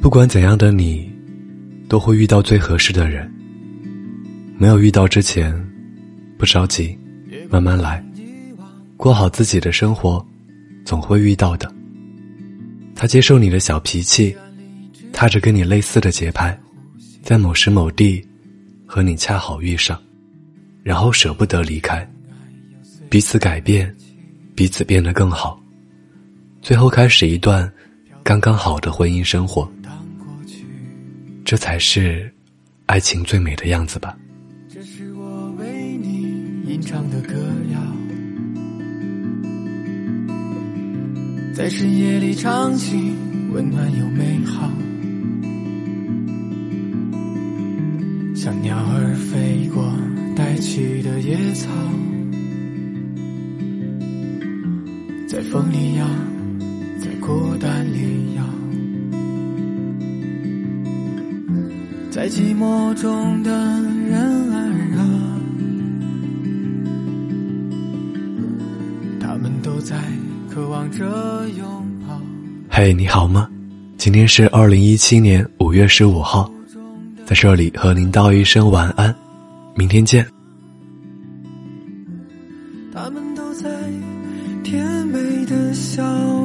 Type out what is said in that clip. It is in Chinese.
不管怎样的你，都会遇到最合适的人。没有遇到之前，不着急，慢慢来，过好自己的生活，总会遇到的。他接受你的小脾气，踏着跟你类似的节拍，在某时某地，和你恰好遇上，然后舍不得离开，彼此改变，彼此变得更好，最后开始一段刚刚好的婚姻生活。这才是爱情最美的样子吧。这是我为你吟唱的歌谣，在深夜里唱起，温暖又美好，像鸟儿飞过带去的野草，在风里摇，在孤单里在寂寞中的人儿啊，他们都在渴望着拥抱。嘿，你好吗？今天是二零一七年五月十五号，在这里和您道一声晚安，明天见。他们都在甜美的笑。